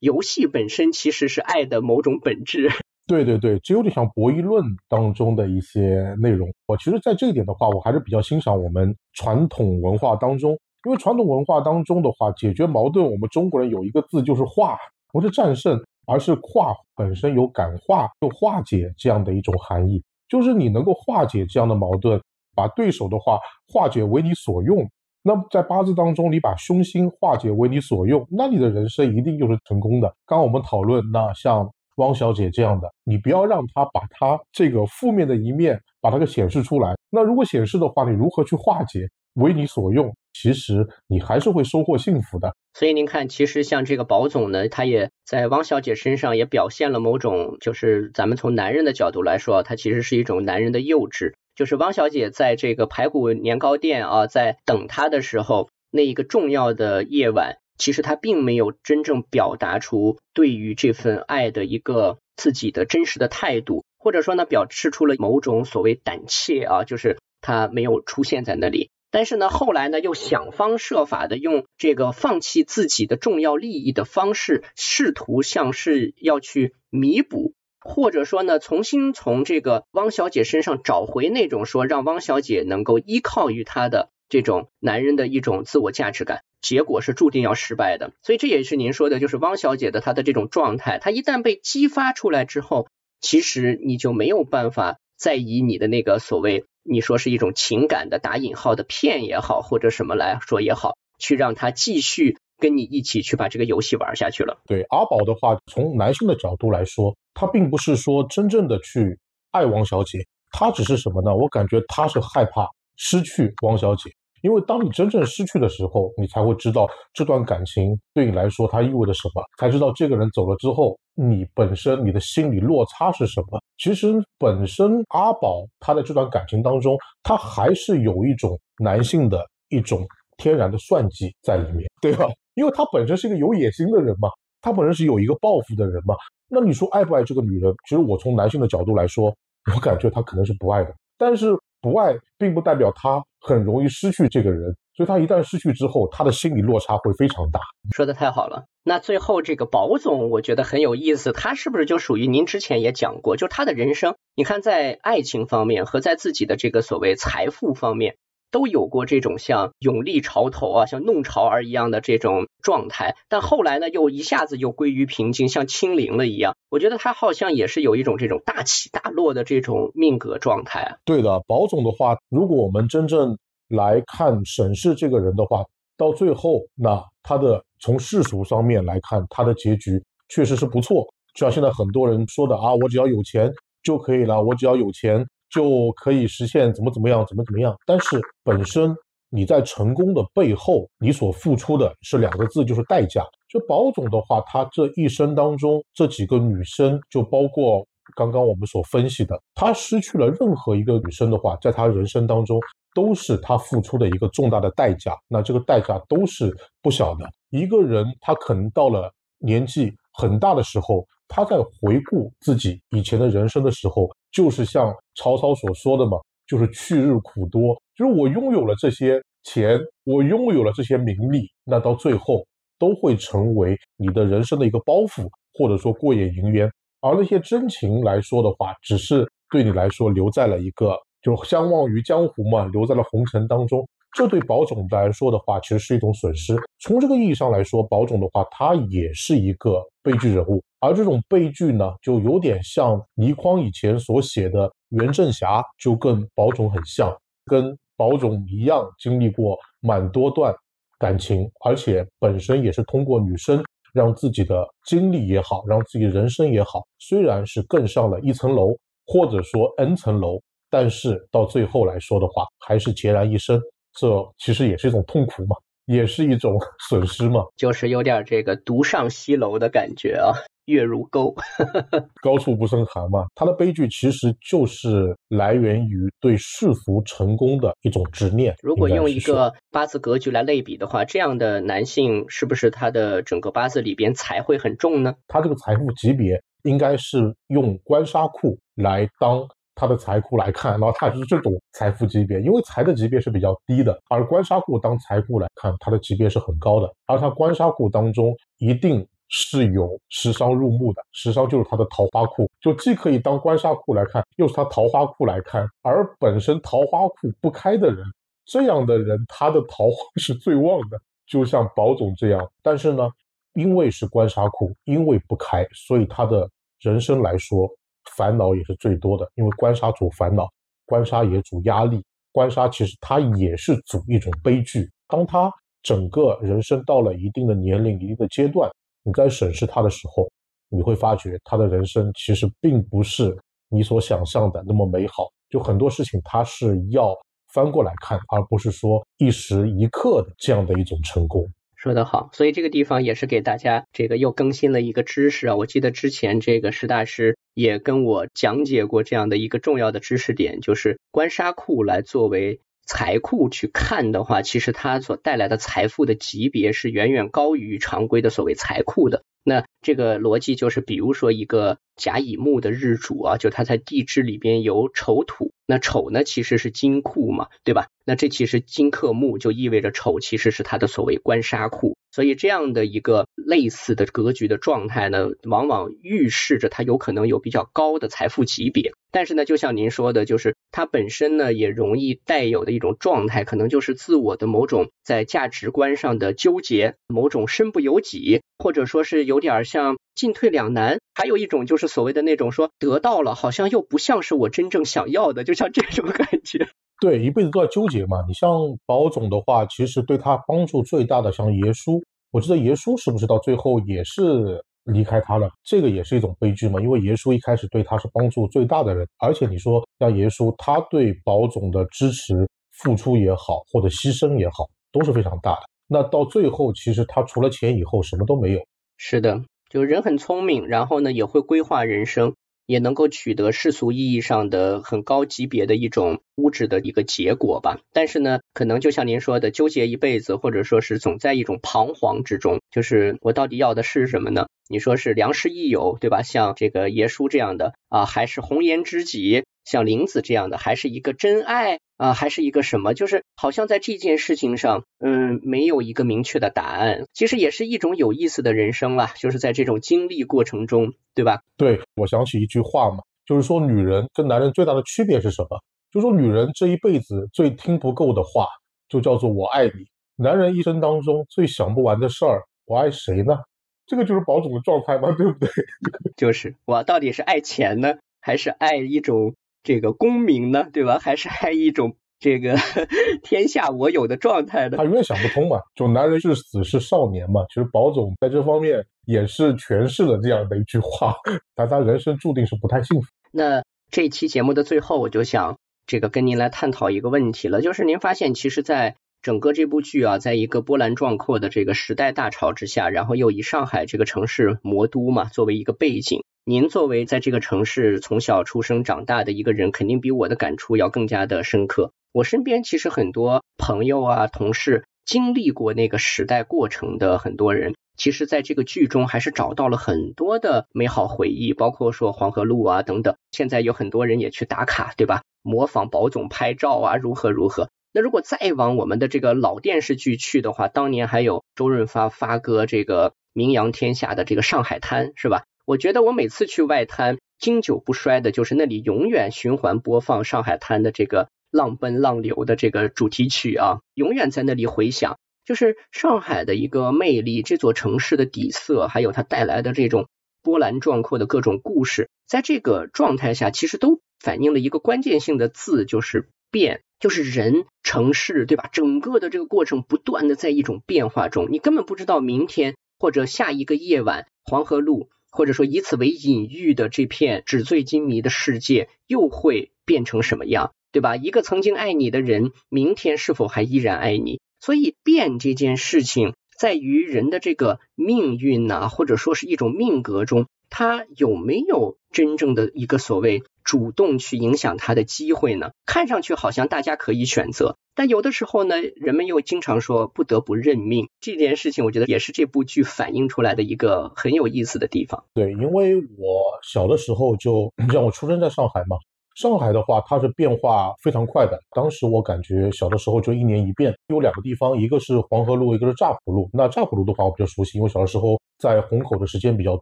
游戏本身其实是爱的某种本质。对对对，这有点像博弈论当中的一些内容。我其实，在这一点的话，我还是比较欣赏我们传统文化当中，因为传统文化当中的话，解决矛盾，我们中国人有一个字就是化，不是战胜，而是化，本身有感化、就化解这样的一种含义，就是你能够化解这样的矛盾，把对手的话化解为你所用。那在八字当中，你把凶星化解为你所用，那你的人生一定就是成功的。刚刚我们讨论，那像汪小姐这样的，你不要让她把她这个负面的一面把它给显示出来。那如果显示的话，你如何去化解为你所用？其实你还是会收获幸福的。所以您看，其实像这个宝总呢，他也在汪小姐身上也表现了某种，就是咱们从男人的角度来说，他其实是一种男人的幼稚。就是汪小姐在这个排骨年糕店啊，在等他的时候，那一个重要的夜晚，其实他并没有真正表达出对于这份爱的一个自己的真实的态度，或者说呢，表示出了某种所谓胆怯啊，就是他没有出现在那里。但是呢，后来呢，又想方设法的用这个放弃自己的重要利益的方式，试图像是要去弥补。或者说呢，重新从这个汪小姐身上找回那种说让汪小姐能够依靠于他的这种男人的一种自我价值感，结果是注定要失败的。所以这也是您说的，就是汪小姐的她的这种状态，她一旦被激发出来之后，其实你就没有办法再以你的那个所谓你说是一种情感的打引号的骗也好，或者什么来说也好，去让她继续。跟你一起去把这个游戏玩下去了。对阿宝的话，从男性的角度来说，他并不是说真正的去爱王小姐，他只是什么呢？我感觉他是害怕失去王小姐，因为当你真正失去的时候，你才会知道这段感情对你来说它意味着什么，才知道这个人走了之后，你本身你的心理落差是什么。其实本身阿宝他在这段感情当中，他还是有一种男性的一种天然的算计在里面，对吧？因为他本身是一个有野心的人嘛，他本身是有一个抱负的人嘛。那你说爱不爱这个女人？其实我从男性的角度来说，我感觉他可能是不爱的。但是不爱并不代表他很容易失去这个人，所以他一旦失去之后，他的心理落差会非常大。说的太好了。那最后这个宝总，我觉得很有意思，他是不是就属于您之前也讲过，就他的人生，你看在爱情方面和在自己的这个所谓财富方面。都有过这种像永历潮头啊，像弄潮儿一样的这种状态，但后来呢，又一下子又归于平静，像清零了一样。我觉得他好像也是有一种这种大起大落的这种命格状态啊。对的，宝总的话，如果我们真正来看审视这个人的话，到最后，那他的从世俗方面来看，他的结局确实是不错。就像现在很多人说的啊，我只要有钱就可以了，我只要有钱。就可以实现怎么怎么样，怎么怎么样。但是本身你在成功的背后，你所付出的是两个字，就是代价。就保总的话，他这一生当中这几个女生，就包括刚刚我们所分析的，他失去了任何一个女生的话，在他人生当中都是他付出的一个重大的代价。那这个代价都是不小的。一个人他可能到了年纪很大的时候，他在回顾自己以前的人生的时候。就是像曹操所说的嘛，就是去日苦多。就是我拥有了这些钱，我拥有了这些名利，那到最后都会成为你的人生的一个包袱，或者说过眼云烟。而那些真情来说的话，只是对你来说留在了一个，就相忘于江湖嘛，留在了红尘当中。这对保总来说的话，其实是一种损失。从这个意义上来说，保总的话，他也是一个悲剧人物。而这种悲剧呢，就有点像倪匡以前所写的袁振霞，就跟保总很像，跟保总一样经历过蛮多段感情，而且本身也是通过女生让自己的经历也好，让自己人生也好，虽然是更上了一层楼，或者说 n 层楼，但是到最后来说的话，还是孑然一身。这其实也是一种痛苦嘛，也是一种 <laughs> 损失嘛，就是有点这个独上西楼的感觉啊，月如钩，<laughs> 高处不胜寒嘛。他的悲剧其实就是来源于对世俗成功的一种执念。如果用一个八字格局来类比的话，这样的男性是不是他的整个八字里边财会很重呢？他这个财富级别应该是用官杀库来当。他的财库来看，然后他也是这种财富级别，因为财的级别是比较低的，而官杀库当财库来看，他的级别是很高的，而他官杀库当中一定是有食伤入墓的，食伤就是他的桃花库，就既可以当官杀库来看，又是他桃花库来看。而本身桃花库不开的人，这样的人他的桃花是最旺的，就像宝总这样。但是呢，因为是官杀库，因为不开，所以他的人生来说烦恼也是最多的。因为官杀主烦恼，官杀也主压力，官杀其实它也是主一种悲剧。当他整个人生到了一定的年龄、一定的阶段。你在审视他的时候，你会发觉他的人生其实并不是你所想象的那么美好。就很多事情，他是要翻过来看，而不是说一时一刻的这样的一种成功。说得好，所以这个地方也是给大家这个又更新了一个知识啊。我记得之前这个石大师也跟我讲解过这样的一个重要的知识点，就是官杀库来作为。财库去看的话，其实它所带来的财富的级别是远远高于常规的所谓财库的。那这个逻辑就是，比如说一个甲乙木的日主啊，就它在地支里边有丑土，那丑呢其实是金库嘛，对吧？那这其实金克木，就意味着丑其实是它的所谓官杀库。所以这样的一个类似的格局的状态呢，往往预示着它有可能有比较高的财富级别。但是呢，就像您说的，就是它本身呢也容易带有的一种状态，可能就是自我的某种在价值观上的纠结，某种身不由己，或者说是有点像进退两难。还有一种就是所谓的那种说得到了，好像又不像是我真正想要的，就像这种感觉。对，一辈子都在纠结嘛。你像宝总的话，其实对他帮助最大的，像耶稣，我记得耶稣是不是到最后也是？离开他了，这个也是一种悲剧嘛。因为耶稣一开始对他是帮助最大的人，而且你说像耶稣，他对宝总的支持、付出也好，或者牺牲也好，都是非常大的。那到最后，其实他除了钱以后什么都没有。是的，就人很聪明，然后呢也会规划人生。也能够取得世俗意义上的很高级别的一种物质的一个结果吧，但是呢，可能就像您说的，纠结一辈子，或者说是总在一种彷徨之中，就是我到底要的是什么呢？你说是良师益友，对吧？像这个耶稣这样的啊，还是红颜知己？像林子这样的，还是一个真爱啊，还是一个什么？就是好像在这件事情上，嗯，没有一个明确的答案。其实也是一种有意思的人生啦，就是在这种经历过程中，对吧？对，我想起一句话嘛，就是说女人跟男人最大的区别是什么？就说女人这一辈子最听不够的话，就叫做我爱你；男人一生当中最想不完的事儿，我爱谁呢？这个就是保总的状态嘛？对不对？<laughs> 就是我到底是爱钱呢，还是爱一种？这个功名呢，对吧？还是爱一种这个 <laughs> 天下我有的状态的？他永远想不通嘛，就男人是死是少年嘛。其实宝总在这方面也是诠释了这样的一句话，但他人生注定是不太幸福。那这期节目的最后，我就想这个跟您来探讨一个问题了，就是您发现其实，在整个这部剧啊，在一个波澜壮阔的这个时代大潮之下，然后又以上海这个城市魔都嘛作为一个背景。您作为在这个城市从小出生长大的一个人，肯定比我的感触要更加的深刻。我身边其实很多朋友啊、同事经历过那个时代过程的很多人，其实在这个剧中还是找到了很多的美好回忆，包括说黄河路啊等等。现在有很多人也去打卡，对吧？模仿宝总拍照啊，如何如何？那如果再往我们的这个老电视剧去的话，当年还有周润发发哥这个名扬天下的这个上海滩，是吧？我觉得我每次去外滩，经久不衰的就是那里永远循环播放上海滩的这个浪奔浪流的这个主题曲啊，永远在那里回响。就是上海的一个魅力，这座城市的底色，还有它带来的这种波澜壮阔的各种故事，在这个状态下，其实都反映了一个关键性的字，就是变，就是人、城市，对吧？整个的这个过程不断的在一种变化中，你根本不知道明天或者下一个夜晚，黄河路。或者说以此为隐喻的这片纸醉金迷的世界又会变成什么样，对吧？一个曾经爱你的人，明天是否还依然爱你？所以变这件事情，在于人的这个命运呐，或者说是一种命格中，他有没有真正的一个所谓主动去影响他的机会呢？看上去好像大家可以选择。但有的时候呢，人们又经常说不得不认命这件事情，我觉得也是这部剧反映出来的一个很有意思的地方。对，因为我小的时候就，<clears throat> 像我出生在上海嘛，上海的话，它是变化非常快的。当时我感觉小的时候就一年一变，有两个地方，一个是黄河路，一个是乍浦路。那乍浦路的话，我比较熟悉，因为小的时候在虹口的时间比较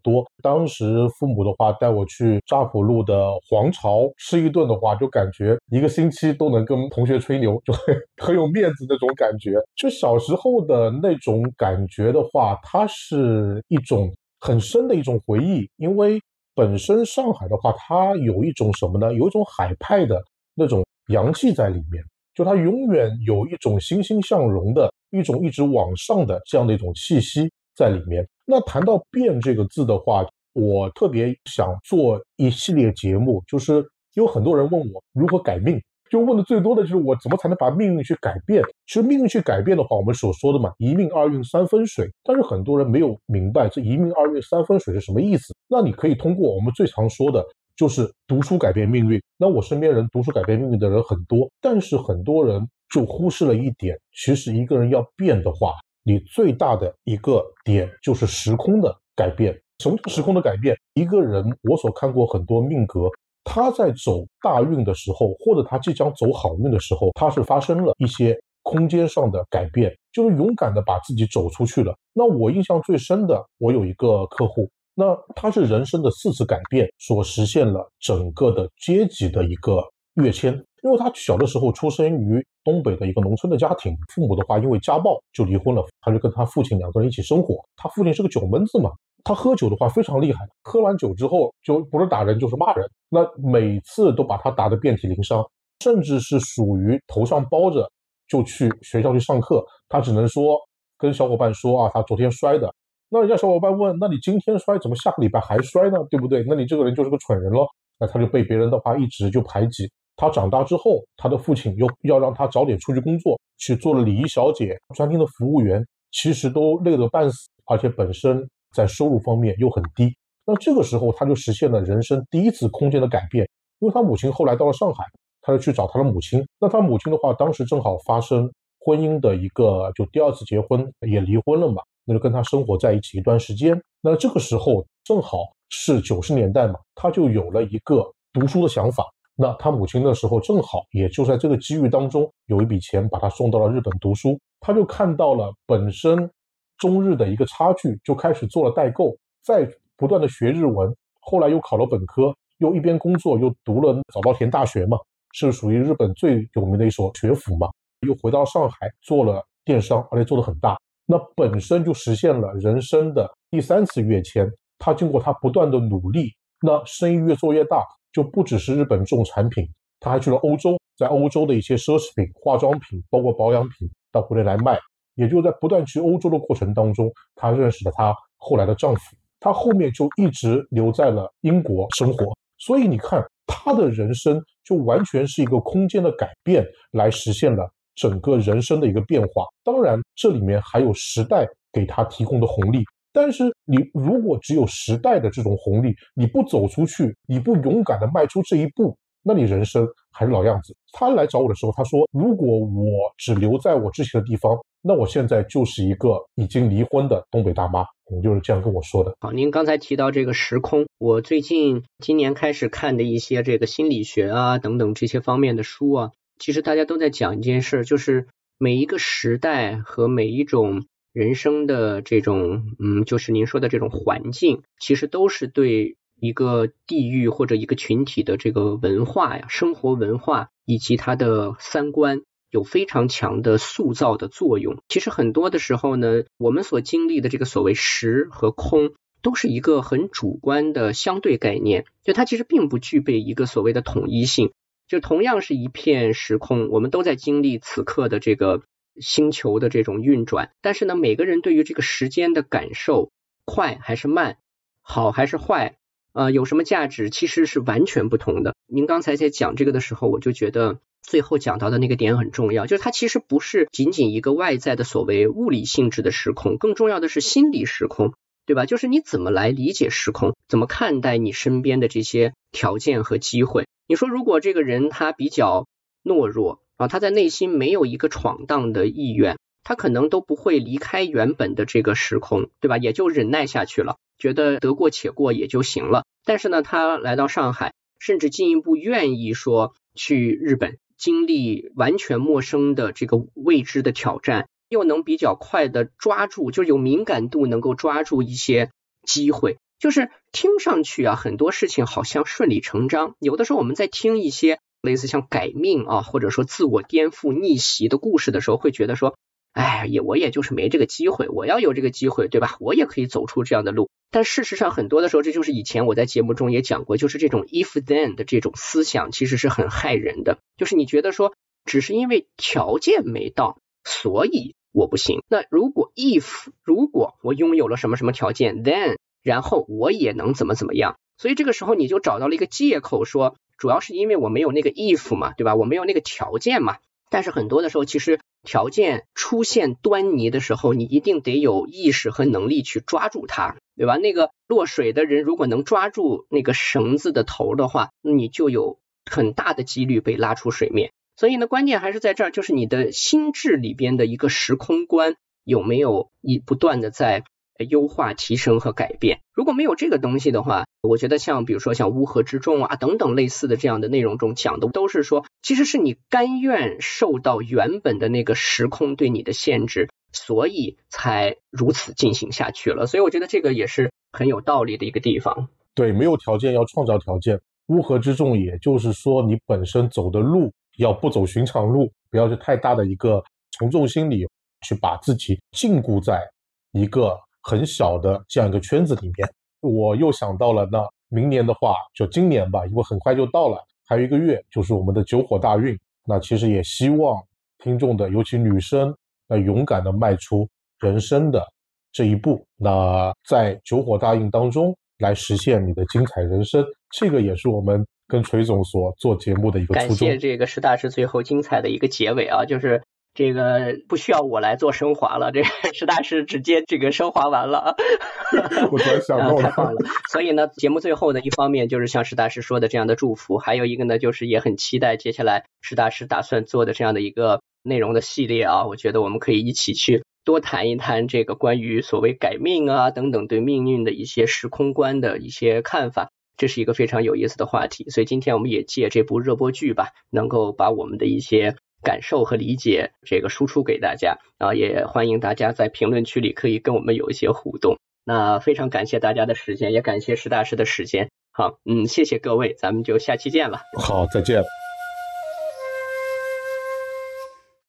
多。当时父母的话带我去乍浦路的皇朝吃一顿的话，就感觉一个星期都能跟同学吹牛，就很很有面子那种感觉。就小时候的那种感觉的话，它是一种很深的一种回忆，因为。本身上海的话，它有一种什么呢？有一种海派的那种洋气在里面，就它永远有一种欣欣向荣的一种一直往上的这样的一种气息在里面。那谈到“变”这个字的话，我特别想做一系列节目，就是有很多人问我如何改命。就问的最多的就是我怎么才能把命运去改变？其实命运去改变的话，我们所说的嘛，一命二运三分水。但是很多人没有明白这一命二运三分水是什么意思。那你可以通过我们最常说的，就是读书改变命运。那我身边人读书改变命运的人很多，但是很多人就忽视了一点，其实一个人要变的话，你最大的一个点就是时空的改变。什么叫时空的改变？一个人，我所看过很多命格。他在走大运的时候，或者他即将走好运的时候，他是发生了一些空间上的改变，就是勇敢的把自己走出去了。那我印象最深的，我有一个客户，那他是人生的四次改变所实现了整个的阶级的一个跃迁，因为他小的时候出生于东北的一个农村的家庭，父母的话因为家暴就离婚了，他就跟他父亲两个人一起生活，他父亲是个酒闷子嘛。他喝酒的话非常厉害，喝完酒之后就不是打人就是骂人，那每次都把他打得遍体鳞伤，甚至是属于头上包着就去学校去上课，他只能说跟小伙伴说啊，他昨天摔的。那人家小伙伴问，那你今天摔怎么下个礼拜还摔呢？对不对？那你这个人就是个蠢人咯。那他就被别人的话一直就排挤。他长大之后，他的父亲又要让他早点出去工作，去做了礼仪小姐、餐厅的服务员，其实都累得半死，而且本身。在收入方面又很低，那这个时候他就实现了人生第一次空间的改变，因为他母亲后来到了上海，他就去找他的母亲。那他母亲的话，当时正好发生婚姻的一个就第二次结婚也离婚了嘛，那就跟他生活在一起一段时间。那这个时候正好是九十年代嘛，他就有了一个读书的想法。那他母亲那时候正好也就在这个机遇当中有一笔钱把他送到了日本读书，他就看到了本身。中日的一个差距，就开始做了代购，再不断的学日文，后来又考了本科，又一边工作又读了早稻田大学嘛，是属于日本最有名的一所学府嘛，又回到上海做了电商，而且做得很大，那本身就实现了人生的第三次跃迁。他经过他不断的努力，那生意越做越大，就不只是日本这种产品，他还去了欧洲，在欧洲的一些奢侈品、化妆品，包括保养品到国内来卖。也就在不断去欧洲的过程当中，她认识了她后来的丈夫，她后面就一直留在了英国生活。所以你看，她的人生就完全是一个空间的改变，来实现了整个人生的一个变化。当然，这里面还有时代给她提供的红利。但是你如果只有时代的这种红利，你不走出去，你不勇敢的迈出这一步。那你人生还是老样子。他来找我的时候，他说：“如果我只留在我之前的地方，那我现在就是一个已经离婚的东北大妈。”你就是这样跟我说的。好，您刚才提到这个时空，我最近今年开始看的一些这个心理学啊等等这些方面的书啊，其实大家都在讲一件事，就是每一个时代和每一种人生的这种，嗯，就是您说的这种环境，其实都是对。一个地域或者一个群体的这个文化呀，生活文化以及它的三观有非常强的塑造的作用。其实很多的时候呢，我们所经历的这个所谓实和空，都是一个很主观的相对概念，就它其实并不具备一个所谓的统一性。就同样是一片时空，我们都在经历此刻的这个星球的这种运转，但是呢，每个人对于这个时间的感受，快还是慢，好还是坏。呃，有什么价值其实是完全不同的。您刚才在讲这个的时候，我就觉得最后讲到的那个点很重要，就是它其实不是仅仅一个外在的所谓物理性质的时空，更重要的是心理时空，对吧？就是你怎么来理解时空，怎么看待你身边的这些条件和机会。你说，如果这个人他比较懦弱啊，他在内心没有一个闯荡的意愿，他可能都不会离开原本的这个时空，对吧？也就忍耐下去了。觉得得过且过也就行了，但是呢，他来到上海，甚至进一步愿意说去日本经历完全陌生的这个未知的挑战，又能比较快的抓住，就有敏感度，能够抓住一些机会。就是听上去啊，很多事情好像顺理成章。有的时候我们在听一些类似像改命啊，或者说自我颠覆逆袭的故事的时候，会觉得说，哎，也我也就是没这个机会。我要有这个机会，对吧？我也可以走出这样的路。但事实上，很多的时候，这就是以前我在节目中也讲过，就是这种 if then 的这种思想，其实是很害人的。就是你觉得说，只是因为条件没到，所以我不行。那如果 if 如果我拥有了什么什么条件，then 然后我也能怎么怎么样，所以这个时候你就找到了一个借口，说主要是因为我没有那个 if 嘛，对吧？我没有那个条件嘛。但是很多的时候，其实条件出现端倪的时候，你一定得有意识和能力去抓住它，对吧？那个落水的人如果能抓住那个绳子的头的话，你就有很大的几率被拉出水面。所以呢，关键还是在这儿，就是你的心智里边的一个时空观有没有一不断的在。优化、提升和改变。如果没有这个东西的话，我觉得像比如说像乌合之众啊等等类似的这样的内容中讲的，都是说其实是你甘愿受到原本的那个时空对你的限制，所以才如此进行下去了。所以我觉得这个也是很有道理的一个地方。对，没有条件要创造条件。乌合之众，也就是说你本身走的路要不走寻常路，不要去太大的一个从众心理，去把自己禁锢在一个。很小的这样一个圈子里面，我又想到了，那明年的话，就今年吧，因为很快就到了，还有一个月就是我们的九火大运。那其实也希望听众的，尤其女生，那勇敢的迈出人生的这一步，那在九火大运当中来实现你的精彩人生。这个也是我们跟锤总所做节目的一个。感谢这个石大师最后精彩的一个结尾啊，就是。这个不需要我来做升华了，这 <laughs> 石大师直接这个升华完了啊，<laughs> 我突然想到太棒了。所以呢，节目最后呢，一方面就是像石大师说的这样的祝福，还有一个呢，就是也很期待接下来石大师打算做的这样的一个内容的系列啊。我觉得我们可以一起去多谈一谈这个关于所谓改命啊等等对命运的一些时空观的一些看法，这是一个非常有意思的话题。所以今天我们也借这部热播剧吧，能够把我们的一些。感受和理解这个输出给大家啊，也欢迎大家在评论区里可以跟我们有一些互动。那非常感谢大家的时间，也感谢石大师的时间。好，嗯，谢谢各位，咱们就下期见了。好，再见。